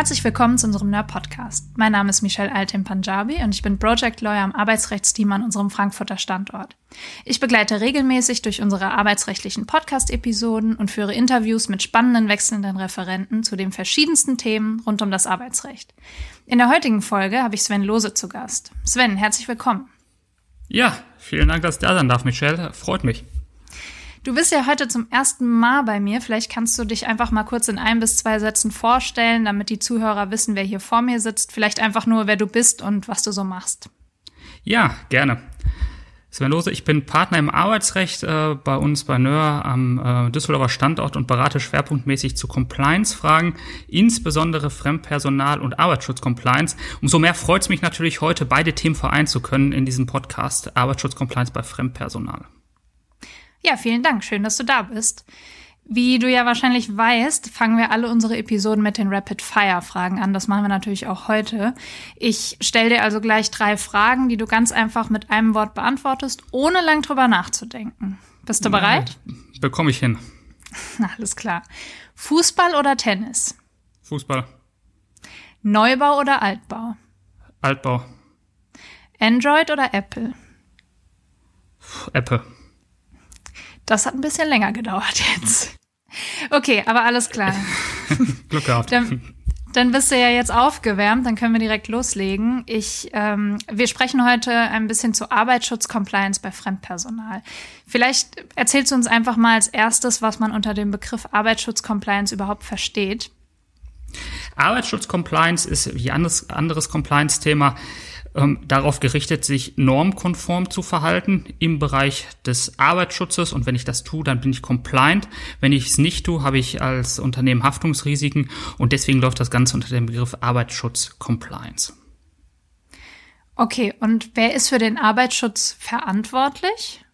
Herzlich willkommen zu unserem NER-Podcast. Mein Name ist Michelle Altim Punjabi und ich bin Project Lawyer am Arbeitsrechtsteam an unserem Frankfurter Standort. Ich begleite regelmäßig durch unsere arbeitsrechtlichen Podcast-Episoden und führe Interviews mit spannenden wechselnden Referenten zu den verschiedensten Themen rund um das Arbeitsrecht. In der heutigen Folge habe ich Sven Lose zu Gast. Sven, herzlich willkommen. Ja, vielen Dank, dass ich da sein darf, Michelle. Freut mich. Du bist ja heute zum ersten Mal bei mir. Vielleicht kannst du dich einfach mal kurz in ein bis zwei Sätzen vorstellen, damit die Zuhörer wissen, wer hier vor mir sitzt. Vielleicht einfach nur, wer du bist und was du so machst. Ja, gerne. Sven Lose, ich bin Partner im Arbeitsrecht äh, bei uns bei NÖR am äh, Düsseldorfer Standort und berate schwerpunktmäßig zu Compliance-Fragen, insbesondere Fremdpersonal- und Arbeitsschutz-Compliance. Umso mehr freut es mich natürlich, heute beide Themen vereinen zu können in diesem Podcast Arbeitsschutz-Compliance bei Fremdpersonal. Ja, vielen Dank. Schön, dass du da bist. Wie du ja wahrscheinlich weißt, fangen wir alle unsere Episoden mit den Rapid-Fire-Fragen an. Das machen wir natürlich auch heute. Ich stelle dir also gleich drei Fragen, die du ganz einfach mit einem Wort beantwortest, ohne lang drüber nachzudenken. Bist du bereit? Ja, bekomme ich hin. Alles klar. Fußball oder Tennis? Fußball. Neubau oder Altbau? Altbau. Android oder Apple? Apple. Das hat ein bisschen länger gedauert jetzt. Okay, aber alles klar. Glück gehabt. Dann, dann, bist du ja jetzt aufgewärmt, dann können wir direkt loslegen. Ich, ähm, wir sprechen heute ein bisschen zu Arbeitsschutz-Compliance bei Fremdpersonal. Vielleicht erzählst du uns einfach mal als erstes, was man unter dem Begriff Arbeitsschutz-Compliance überhaupt versteht. Arbeitsschutz-Compliance ist wie anderes, anderes Compliance-Thema ähm, darauf gerichtet, sich normkonform zu verhalten im Bereich des Arbeitsschutzes. Und wenn ich das tue, dann bin ich compliant. Wenn ich es nicht tue, habe ich als Unternehmen Haftungsrisiken. Und deswegen läuft das Ganze unter dem Begriff Arbeitsschutz Compliance. Okay, und wer ist für den Arbeitsschutz verantwortlich?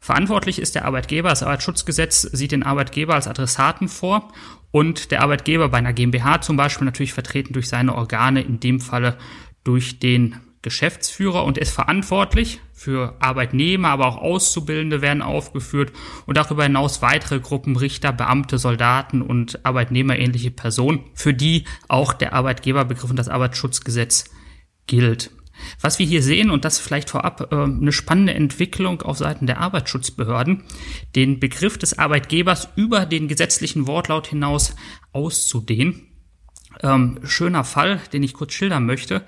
Verantwortlich ist der Arbeitgeber. Das Arbeitsschutzgesetz sieht den Arbeitgeber als Adressaten vor und der Arbeitgeber bei einer GmbH zum Beispiel natürlich vertreten durch seine Organe, in dem Falle durch den Geschäftsführer und ist verantwortlich für Arbeitnehmer, aber auch Auszubildende werden aufgeführt und darüber hinaus weitere Gruppen Richter, Beamte, Soldaten und Arbeitnehmerähnliche Personen, für die auch der Arbeitgeberbegriff und das Arbeitsschutzgesetz gilt. Was wir hier sehen, und das vielleicht vorab äh, eine spannende Entwicklung auf Seiten der Arbeitsschutzbehörden, den Begriff des Arbeitgebers über den gesetzlichen Wortlaut hinaus auszudehnen. Ähm, schöner Fall, den ich kurz schildern möchte.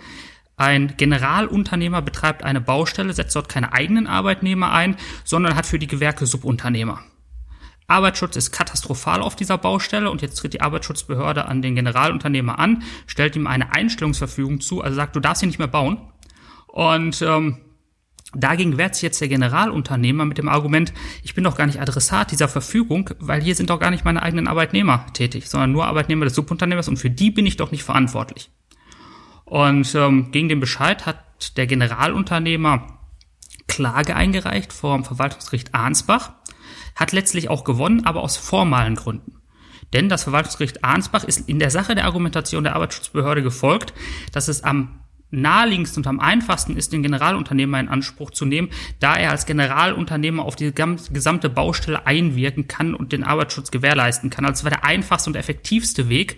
Ein Generalunternehmer betreibt eine Baustelle, setzt dort keine eigenen Arbeitnehmer ein, sondern hat für die Gewerke Subunternehmer. Arbeitsschutz ist katastrophal auf dieser Baustelle und jetzt tritt die Arbeitsschutzbehörde an den Generalunternehmer an, stellt ihm eine Einstellungsverfügung zu, also sagt, du darfst hier nicht mehr bauen. Und ähm, Dagegen wehrt sich jetzt der Generalunternehmer mit dem Argument, ich bin doch gar nicht Adressat dieser Verfügung, weil hier sind doch gar nicht meine eigenen Arbeitnehmer tätig, sondern nur Arbeitnehmer des Subunternehmers und für die bin ich doch nicht verantwortlich. Und ähm, gegen den Bescheid hat der Generalunternehmer Klage eingereicht vor dem Verwaltungsgericht Arnsbach, hat letztlich auch gewonnen, aber aus formalen Gründen. Denn das Verwaltungsgericht Arnsbach ist in der Sache der Argumentation der Arbeitsschutzbehörde gefolgt, dass es am naheliegendsten und am einfachsten ist, den Generalunternehmer in Anspruch zu nehmen, da er als Generalunternehmer auf die gesamte Baustelle einwirken kann und den Arbeitsschutz gewährleisten kann. Also war der einfachste und effektivste Weg.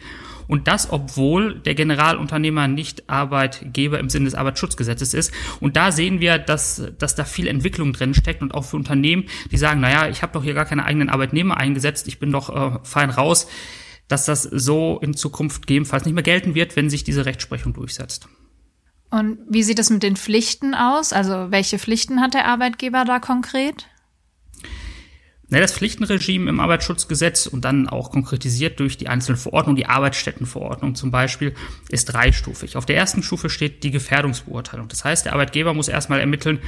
Und das, obwohl der Generalunternehmer nicht Arbeitgeber im Sinne des Arbeitsschutzgesetzes ist. Und da sehen wir, dass, dass da viel Entwicklung drin steckt und auch für Unternehmen, die sagen, naja, ich habe doch hier gar keine eigenen Arbeitnehmer eingesetzt, ich bin doch äh, fein raus, dass das so in Zukunft gegebenenfalls nicht mehr gelten wird, wenn sich diese Rechtsprechung durchsetzt. Und wie sieht es mit den Pflichten aus? Also welche Pflichten hat der Arbeitgeber da konkret? Ja, das Pflichtenregime im Arbeitsschutzgesetz und dann auch konkretisiert durch die einzelnen Verordnungen, die Arbeitsstättenverordnung zum Beispiel, ist dreistufig. Auf der ersten Stufe steht die Gefährdungsbeurteilung. Das heißt, der Arbeitgeber muss erstmal ermitteln,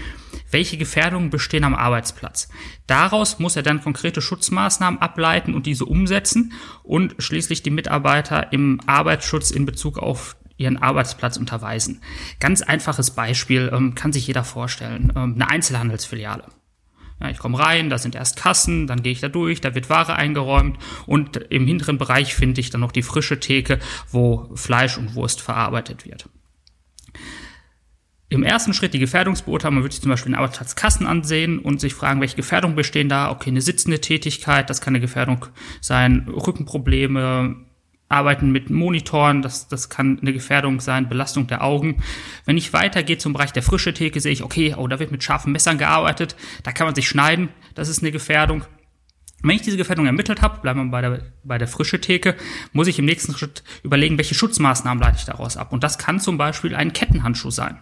welche Gefährdungen bestehen am Arbeitsplatz. Daraus muss er dann konkrete Schutzmaßnahmen ableiten und diese umsetzen und schließlich die Mitarbeiter im Arbeitsschutz in Bezug auf ihren Arbeitsplatz unterweisen. Ganz einfaches Beispiel, ähm, kann sich jeder vorstellen. Ähm, eine Einzelhandelsfiliale. Ja, ich komme rein, da sind erst Kassen, dann gehe ich da durch, da wird Ware eingeräumt und im hinteren Bereich finde ich dann noch die frische Theke, wo Fleisch und Wurst verarbeitet wird. Im ersten Schritt die Gefährdungsbeurteilung, man würde sich zum Beispiel den Arbeitsplatz Kassen ansehen und sich fragen, welche Gefährdungen bestehen da. Okay, eine sitzende Tätigkeit, das kann eine Gefährdung sein, Rückenprobleme, arbeiten mit Monitoren, das, das kann eine Gefährdung sein, Belastung der Augen. Wenn ich weitergehe zum Bereich der frische Theke, sehe ich, okay, oh, da wird mit scharfen Messern gearbeitet, da kann man sich schneiden, das ist eine Gefährdung. Wenn ich diese Gefährdung ermittelt habe, bleiben wir bei der, bei der frische Theke, muss ich im nächsten Schritt überlegen, welche Schutzmaßnahmen leite ich daraus ab. Und das kann zum Beispiel ein Kettenhandschuh sein.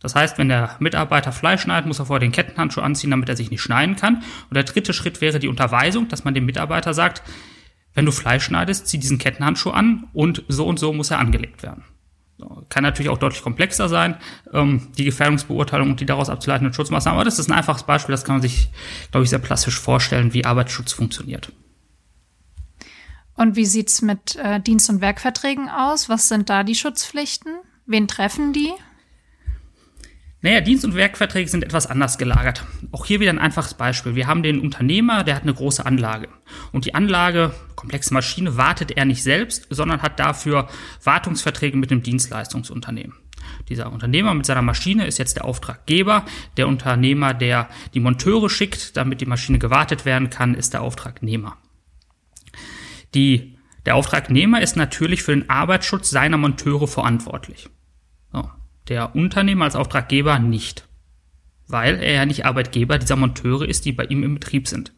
Das heißt, wenn der Mitarbeiter Fleisch schneidet, muss er vorher den Kettenhandschuh anziehen, damit er sich nicht schneiden kann. Und der dritte Schritt wäre die Unterweisung, dass man dem Mitarbeiter sagt, wenn du Fleisch schneidest, zieh diesen Kettenhandschuh an und so und so muss er angelegt werden. Kann natürlich auch deutlich komplexer sein, ähm, die Gefährdungsbeurteilung und die daraus abzuleitenden Schutzmaßnahmen. Aber das ist ein einfaches Beispiel, das kann man sich, glaube ich, sehr plastisch vorstellen, wie Arbeitsschutz funktioniert. Und wie sieht's mit äh, Dienst- und Werkverträgen aus? Was sind da die Schutzpflichten? Wen treffen die? Naja, Dienst- und Werkverträge sind etwas anders gelagert. Auch hier wieder ein einfaches Beispiel. Wir haben den Unternehmer, der hat eine große Anlage. Und die Anlage, komplexe Maschine, wartet er nicht selbst, sondern hat dafür Wartungsverträge mit dem Dienstleistungsunternehmen. Dieser Unternehmer mit seiner Maschine ist jetzt der Auftraggeber. Der Unternehmer, der die Monteure schickt, damit die Maschine gewartet werden kann, ist der Auftragnehmer. Die, der Auftragnehmer ist natürlich für den Arbeitsschutz seiner Monteure verantwortlich. So der Unternehmer als Auftraggeber nicht, weil er ja nicht Arbeitgeber dieser Monteure ist, die bei ihm im Betrieb sind.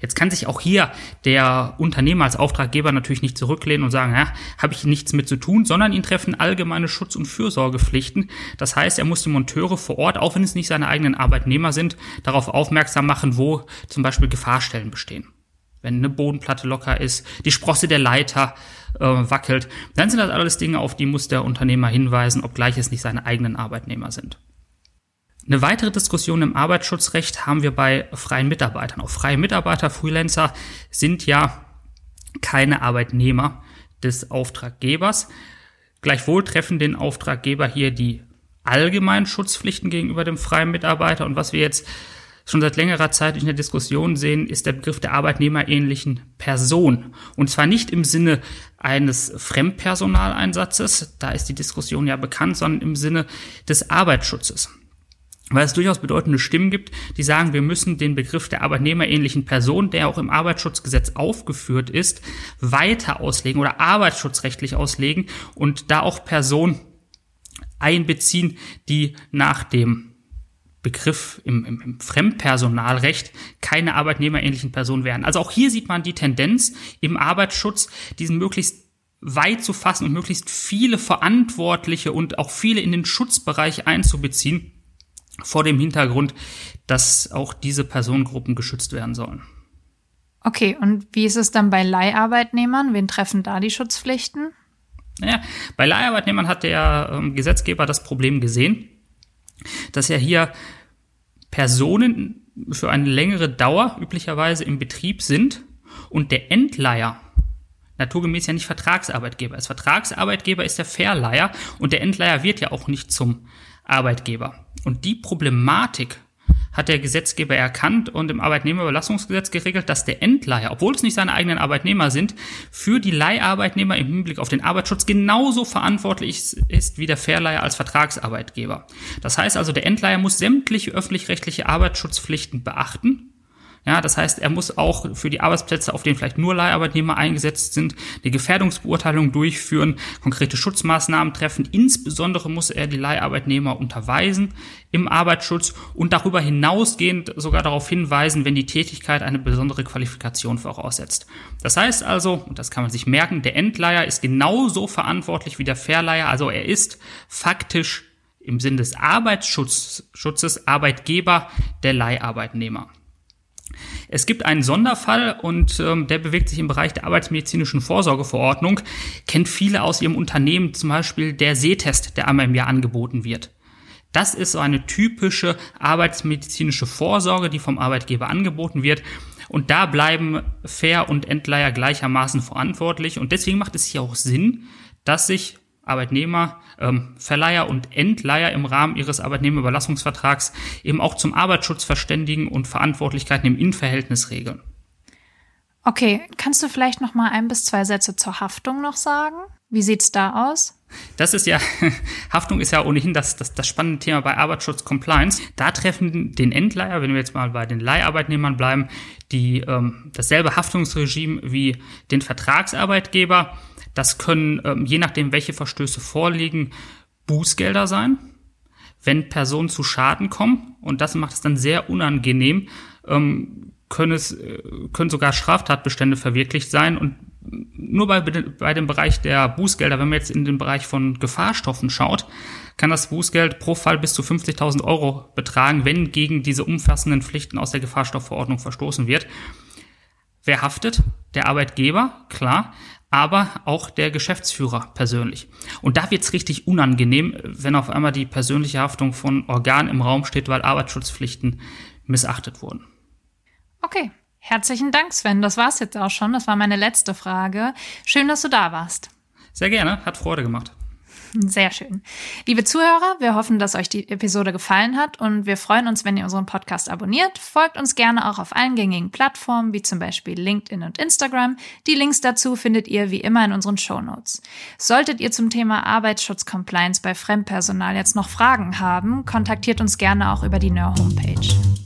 Jetzt kann sich auch hier der Unternehmer als Auftraggeber natürlich nicht zurücklehnen und sagen, ja, habe ich nichts mit zu tun, sondern ihn treffen allgemeine Schutz- und Fürsorgepflichten. Das heißt, er muss die Monteure vor Ort, auch wenn es nicht seine eigenen Arbeitnehmer sind, darauf aufmerksam machen, wo zum Beispiel Gefahrstellen bestehen. Wenn eine Bodenplatte locker ist, die Sprosse der Leiter äh, wackelt, dann sind das alles Dinge, auf die muss der Unternehmer hinweisen, obgleich es nicht seine eigenen Arbeitnehmer sind. Eine weitere Diskussion im Arbeitsschutzrecht haben wir bei freien Mitarbeitern. Auch freie Mitarbeiter, Freelancer sind ja keine Arbeitnehmer des Auftraggebers. Gleichwohl treffen den Auftraggeber hier die allgemeinen Schutzpflichten gegenüber dem freien Mitarbeiter. Und was wir jetzt schon seit längerer Zeit in der Diskussion sehen, ist der Begriff der arbeitnehmerähnlichen Person. Und zwar nicht im Sinne eines Fremdpersonaleinsatzes, da ist die Diskussion ja bekannt, sondern im Sinne des Arbeitsschutzes. Weil es durchaus bedeutende Stimmen gibt, die sagen, wir müssen den Begriff der arbeitnehmerähnlichen Person, der auch im Arbeitsschutzgesetz aufgeführt ist, weiter auslegen oder arbeitsschutzrechtlich auslegen und da auch Personen einbeziehen, die nach dem Begriff im, im, im Fremdpersonalrecht keine arbeitnehmerähnlichen Personen wären. Also auch hier sieht man die Tendenz im Arbeitsschutz, diesen möglichst weit zu fassen und möglichst viele Verantwortliche und auch viele in den Schutzbereich einzubeziehen, vor dem Hintergrund, dass auch diese Personengruppen geschützt werden sollen. Okay, und wie ist es dann bei Leiharbeitnehmern? Wen treffen da die Schutzpflichten? Naja, bei Leiharbeitnehmern hat der ähm, Gesetzgeber das Problem gesehen, dass er hier Personen für eine längere Dauer üblicherweise im Betrieb sind und der Endleiher naturgemäß ja nicht Vertragsarbeitgeber ist. Vertragsarbeitgeber ist der Verleiher und der Endleiher wird ja auch nicht zum Arbeitgeber. Und die Problematik hat der Gesetzgeber erkannt und im Arbeitnehmerüberlassungsgesetz geregelt, dass der Endleiher, obwohl es nicht seine eigenen Arbeitnehmer sind, für die Leiharbeitnehmer im Hinblick auf den Arbeitsschutz genauso verantwortlich ist wie der Verleiher als Vertragsarbeitgeber. Das heißt also, der Endleiher muss sämtliche öffentlich-rechtliche Arbeitsschutzpflichten beachten ja, das heißt, er muss auch für die Arbeitsplätze, auf denen vielleicht nur Leiharbeitnehmer eingesetzt sind, eine Gefährdungsbeurteilung durchführen, konkrete Schutzmaßnahmen treffen. Insbesondere muss er die Leiharbeitnehmer unterweisen im Arbeitsschutz und darüber hinausgehend sogar darauf hinweisen, wenn die Tätigkeit eine besondere Qualifikation voraussetzt. Das heißt also, und das kann man sich merken, der Endleiher ist genauso verantwortlich wie der Verleiher, also er ist faktisch im Sinn des Arbeitsschutzes Arbeitgeber der Leiharbeitnehmer. Es gibt einen Sonderfall und ähm, der bewegt sich im Bereich der arbeitsmedizinischen Vorsorgeverordnung, kennt viele aus ihrem Unternehmen, zum Beispiel der Sehtest, der einmal im Jahr angeboten wird. Das ist so eine typische arbeitsmedizinische Vorsorge, die vom Arbeitgeber angeboten wird. Und da bleiben Fair und Endleiher gleichermaßen verantwortlich. Und deswegen macht es hier auch Sinn, dass sich Arbeitnehmer, ähm, Verleiher und Endleiher im Rahmen ihres Arbeitnehmerüberlassungsvertrags eben auch zum Arbeitsschutz verständigen und Verantwortlichkeiten im Innenverhältnis regeln. Okay, kannst du vielleicht noch mal ein bis zwei Sätze zur Haftung noch sagen? Wie sieht's da aus? Das ist ja, Haftung ist ja ohnehin das, das, das spannende Thema bei Arbeitsschutz Compliance. Da treffen den Endleiher, wenn wir jetzt mal bei den Leiharbeitnehmern bleiben, die ähm, dasselbe Haftungsregime wie den Vertragsarbeitgeber. Das können, ähm, je nachdem, welche Verstöße vorliegen, Bußgelder sein, wenn Personen zu Schaden kommen. Und das macht es dann sehr unangenehm, ähm, können, es, äh, können sogar Straftatbestände verwirklicht sein. Und nur bei, bei dem Bereich der Bußgelder, wenn man jetzt in den Bereich von Gefahrstoffen schaut, kann das Bußgeld pro Fall bis zu 50.000 Euro betragen, wenn gegen diese umfassenden Pflichten aus der Gefahrstoffverordnung verstoßen wird. Wer haftet? Der Arbeitgeber, klar, aber auch der Geschäftsführer persönlich. Und da wird's richtig unangenehm, wenn auf einmal die persönliche Haftung von Organen im Raum steht, weil Arbeitsschutzpflichten missachtet wurden. Okay, herzlichen Dank, Sven. Das war's jetzt auch schon. Das war meine letzte Frage. Schön, dass du da warst. Sehr gerne, hat Freude gemacht. Sehr schön. Liebe Zuhörer, wir hoffen, dass euch die Episode gefallen hat und wir freuen uns, wenn ihr unseren Podcast abonniert. Folgt uns gerne auch auf allen gängigen Plattformen, wie zum Beispiel LinkedIn und Instagram. Die Links dazu findet ihr wie immer in unseren Show Notes. Solltet ihr zum Thema Arbeitsschutzcompliance bei Fremdpersonal jetzt noch Fragen haben, kontaktiert uns gerne auch über die NER Homepage.